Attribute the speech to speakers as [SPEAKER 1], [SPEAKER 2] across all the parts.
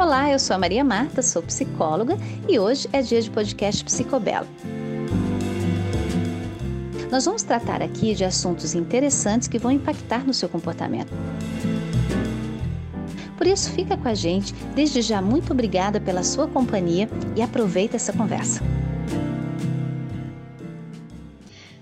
[SPEAKER 1] Olá, eu sou a Maria Marta, sou psicóloga e hoje é dia de podcast Psicobelo. Nós vamos tratar aqui de assuntos interessantes que vão impactar no seu comportamento. Por isso, fica com a gente. Desde já, muito obrigada pela sua companhia e aproveita essa conversa.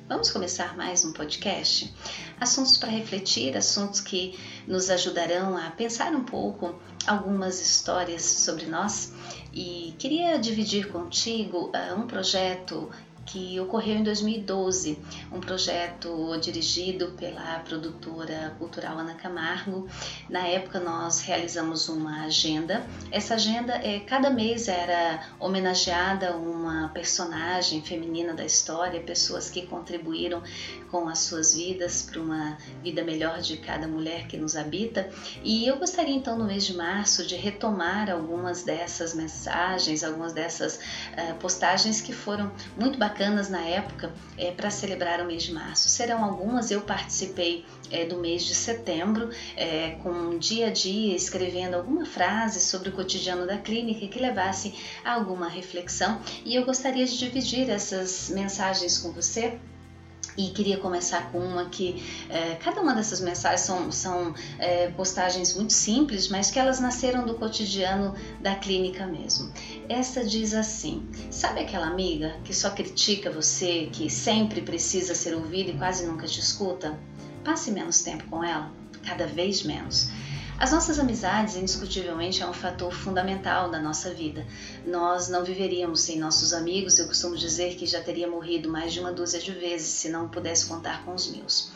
[SPEAKER 1] Vamos começar mais um podcast? Assuntos para refletir, assuntos que nos ajudarão a pensar um pouco algumas histórias sobre nós. E queria dividir contigo uh, um projeto que ocorreu em 2012, um projeto dirigido pela produtora cultural Ana Camargo. Na época nós realizamos uma agenda. Essa agenda, é, cada mês era homenageada uma personagem feminina da história, pessoas que contribuíram com as suas vidas para uma vida melhor de cada mulher que nos habita. E eu gostaria então no mês de março de retomar algumas dessas mensagens, algumas dessas uh, postagens que foram muito bacanas bacanas na época é, para celebrar o mês de março. Serão algumas, eu participei é, do mês de setembro, é, com um dia a dia, escrevendo alguma frase sobre o cotidiano da clínica que levasse a alguma reflexão. E eu gostaria de dividir essas mensagens com você e queria começar com uma que é, cada uma dessas mensagens são, são é, postagens muito simples, mas que elas nasceram do cotidiano da clínica mesmo. Essa diz assim: sabe aquela amiga que só critica você, que sempre precisa ser ouvida e quase nunca te escuta? Passe menos tempo com ela, cada vez menos. As nossas amizades, indiscutivelmente, é um fator fundamental da nossa vida. Nós não viveríamos sem nossos amigos. Eu costumo dizer que já teria morrido mais de uma dúzia de vezes se não pudesse contar com os meus.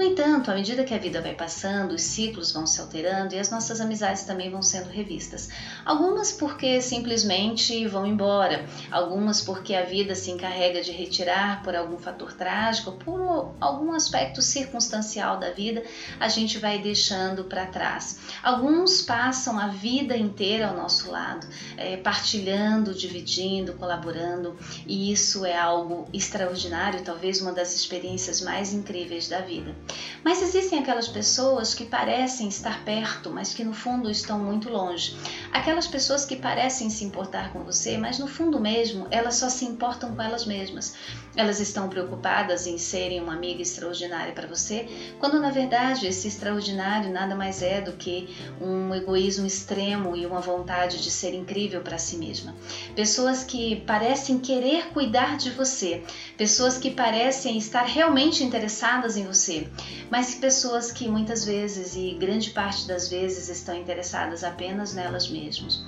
[SPEAKER 1] No entanto, à medida que a vida vai passando, os ciclos vão se alterando e as nossas amizades também vão sendo revistas. Algumas porque simplesmente vão embora, algumas porque a vida se encarrega de retirar por algum fator trágico, por algum aspecto circunstancial da vida, a gente vai deixando para trás. Alguns passam a vida inteira ao nosso lado, é, partilhando, dividindo, colaborando, e isso é algo extraordinário, talvez uma das experiências mais incríveis da vida. Mas existem aquelas pessoas que parecem estar perto, mas que no fundo estão muito longe. Aquelas pessoas que parecem se importar com você, mas no fundo mesmo elas só se importam com elas mesmas. Elas estão preocupadas em serem uma amiga extraordinária para você, quando na verdade esse extraordinário nada mais é do que um egoísmo extremo e uma vontade de ser incrível para si mesma. Pessoas que parecem querer cuidar de você, pessoas que parecem estar realmente interessadas em você, mas pessoas que muitas vezes e grande parte das vezes estão interessadas apenas nelas mesmas.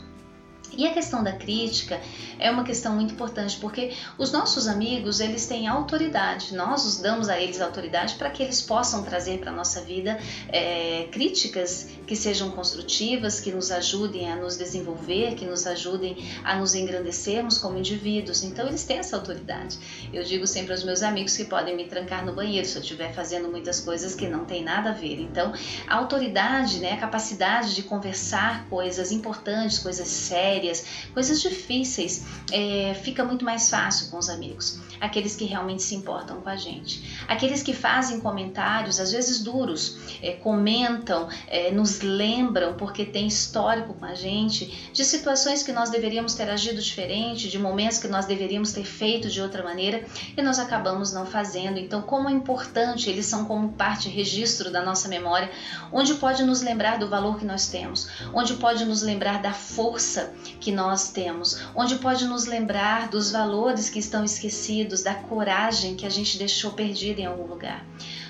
[SPEAKER 1] E a questão da crítica é uma questão muito importante porque os nossos amigos eles têm autoridade, nós os damos a eles autoridade para que eles possam trazer para a nossa vida é, críticas que sejam construtivas, que nos ajudem a nos desenvolver, que nos ajudem a nos engrandecermos como indivíduos. Então eles têm essa autoridade. Eu digo sempre aos meus amigos que podem me trancar no banheiro se eu estiver fazendo muitas coisas que não tem nada a ver. Então a autoridade, né, a capacidade de conversar coisas importantes, coisas sérias sérias, coisas difíceis, é, fica muito mais fácil com os amigos. Aqueles que realmente se importam com a gente. Aqueles que fazem comentários, às vezes duros, é, comentam, é, nos lembram, porque tem histórico com a gente, de situações que nós deveríamos ter agido diferente, de momentos que nós deveríamos ter feito de outra maneira e nós acabamos não fazendo. Então, como é importante, eles são como parte, registro da nossa memória, onde pode nos lembrar do valor que nós temos, onde pode nos lembrar da força que nós temos, onde pode nos lembrar dos valores que estão esquecidos, da coragem que a gente deixou perdida em algum lugar.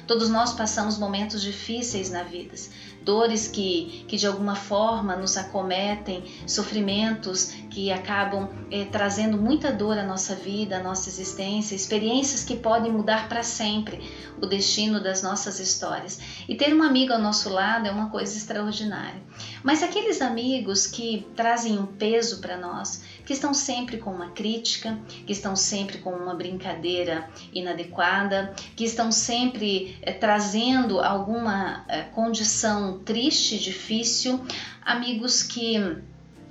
[SPEAKER 1] Todos nós passamos momentos difíceis na vida, dores que, que de alguma forma nos acometem, sofrimentos que acabam eh, trazendo muita dor à nossa vida, à nossa existência, experiências que podem mudar para sempre o destino das nossas histórias. E ter um amigo ao nosso lado é uma coisa extraordinária. Mas aqueles amigos que trazem um peso para nós, que estão sempre com uma crítica, que estão sempre com uma brincadeira inadequada, que estão sempre eh, trazendo alguma eh, condição triste, difícil, amigos que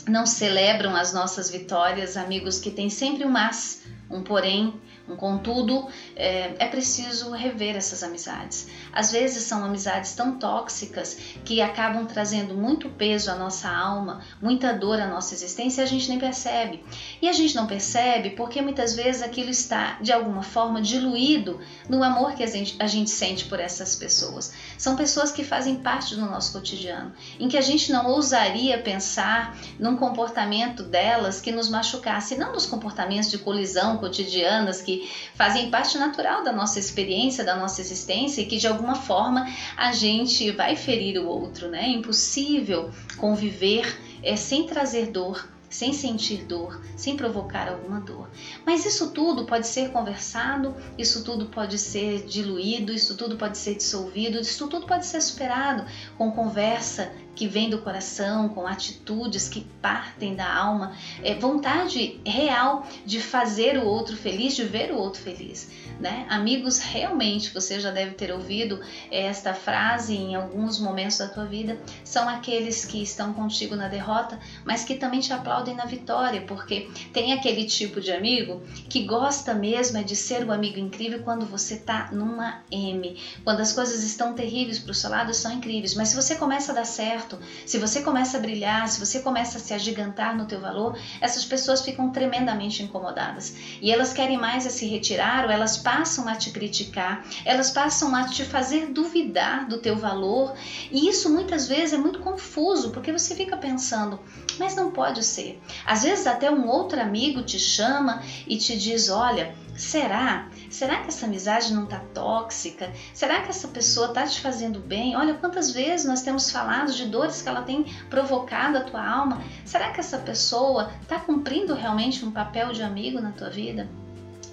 [SPEAKER 1] não celebram as nossas vitórias, amigos que têm sempre um mas, um porém, Contudo, é, é, preciso rever essas amizades. Às vezes são amizades tão tóxicas que acabam trazendo muito peso à nossa alma, muita dor à nossa existência e a gente nem percebe. E a gente não percebe porque muitas vezes aquilo está de alguma forma diluído no amor que a gente, a gente sente por essas pessoas. São pessoas que fazem parte do nosso cotidiano, em que a gente não ousaria pensar num comportamento delas que nos machucasse, não nos comportamentos de colisão cotidianas que fazem parte natural da nossa experiência, da nossa existência e que de alguma forma a gente vai ferir o outro, né? É impossível conviver é, sem trazer dor, sem sentir dor, sem provocar alguma dor. Mas isso tudo pode ser conversado, isso tudo pode ser diluído, isso tudo pode ser dissolvido, isso tudo pode ser superado com conversa que vem do coração, com atitudes que partem da alma, é vontade real de fazer o outro feliz, de ver o outro feliz. Né? Amigos, realmente, você já deve ter ouvido esta frase em alguns momentos da tua vida, são aqueles que estão contigo na derrota, mas que também te aplaudem na vitória, porque tem aquele tipo de amigo que gosta mesmo é de ser o amigo incrível quando você tá numa M, quando as coisas estão terríveis para o seu lado, são incríveis, mas se você começa a dar certo, se você começa a brilhar, se você começa a se agigantar no teu valor, essas pessoas ficam tremendamente incomodadas e elas querem mais a se retirar ou elas passam a te criticar, elas passam a te fazer duvidar do teu valor, e isso muitas vezes é muito confuso, porque você fica pensando, mas não pode ser. Às vezes até um outro amigo te chama e te diz: "Olha, Será? Será que essa amizade não está tóxica? Será que essa pessoa está te fazendo bem? Olha quantas vezes nós temos falado de dores que ela tem provocado a tua alma. Será que essa pessoa está cumprindo realmente um papel de amigo na tua vida?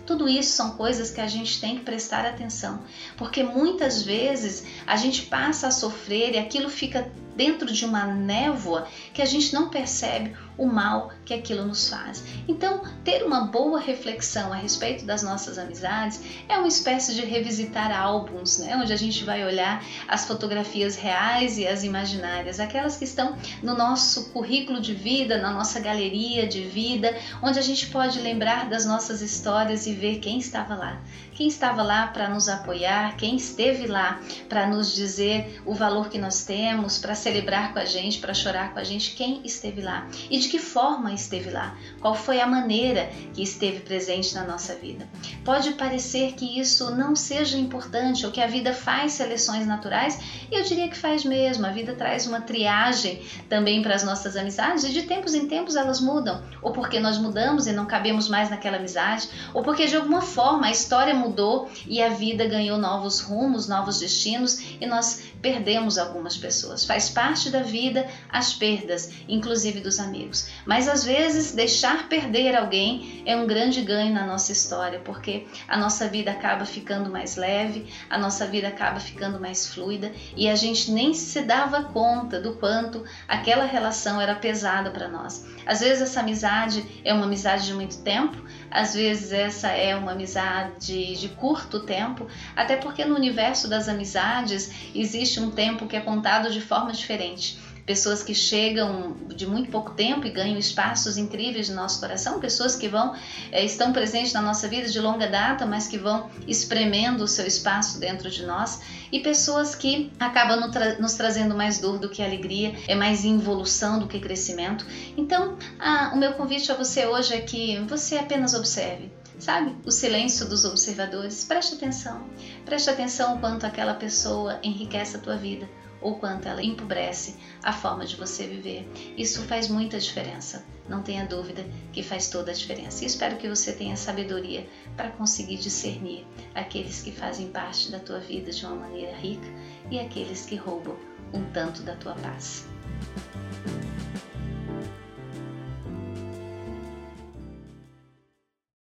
[SPEAKER 1] Tudo isso são coisas que a gente tem que prestar atenção, porque muitas vezes a gente passa a sofrer e aquilo fica dentro de uma névoa que a gente não percebe o mal que aquilo nos faz. Então, ter uma boa reflexão a respeito das nossas amizades é uma espécie de revisitar álbuns, né? onde a gente vai olhar as fotografias reais e as imaginárias, aquelas que estão no nosso currículo de vida, na nossa galeria de vida, onde a gente pode lembrar das nossas histórias e ver quem estava lá. Quem estava lá para nos apoiar, quem esteve lá para nos dizer o valor que nós temos, para celebrar com a gente, para chorar com a gente, quem esteve lá e de que forma esteve lá, qual foi a maneira que esteve presente na nossa vida. Pode parecer que isso não seja importante ou que a vida faz seleções naturais, e eu diria que faz mesmo. A vida traz uma triagem também para as nossas amizades e de tempos em tempos elas mudam, ou porque nós mudamos e não cabemos mais naquela amizade, ou porque de alguma forma a história mudou e a vida ganhou novos rumos, novos destinos e nós perdemos algumas pessoas. Faz parte da vida as perdas, inclusive dos amigos. Mas às vezes deixar perder alguém é um grande ganho na nossa história, porque a nossa vida acaba ficando mais leve, a nossa vida acaba ficando mais fluida e a gente nem se dava conta do quanto aquela relação era pesada para nós. Às vezes essa amizade é uma amizade de muito tempo, às vezes essa é uma amizade de curto tempo, até porque no universo das amizades existe um tempo que é contado de forma diferente pessoas que chegam de muito pouco tempo e ganham espaços incríveis no nosso coração, pessoas que vão é, estão presentes na nossa vida de longa data, mas que vão espremendo o seu espaço dentro de nós, e pessoas que acabam nos, tra nos trazendo mais dor do que alegria, é mais involução do que crescimento. Então, a, o meu convite a você hoje é que você apenas observe sabe? O silêncio dos observadores. Preste atenção. Preste atenção quanto aquela pessoa enriquece a tua vida ou quanto ela empobrece a forma de você viver. Isso faz muita diferença. Não tenha dúvida que faz toda a diferença. E espero que você tenha sabedoria para conseguir discernir aqueles que fazem parte da tua vida de uma maneira rica e aqueles que roubam um tanto da tua paz.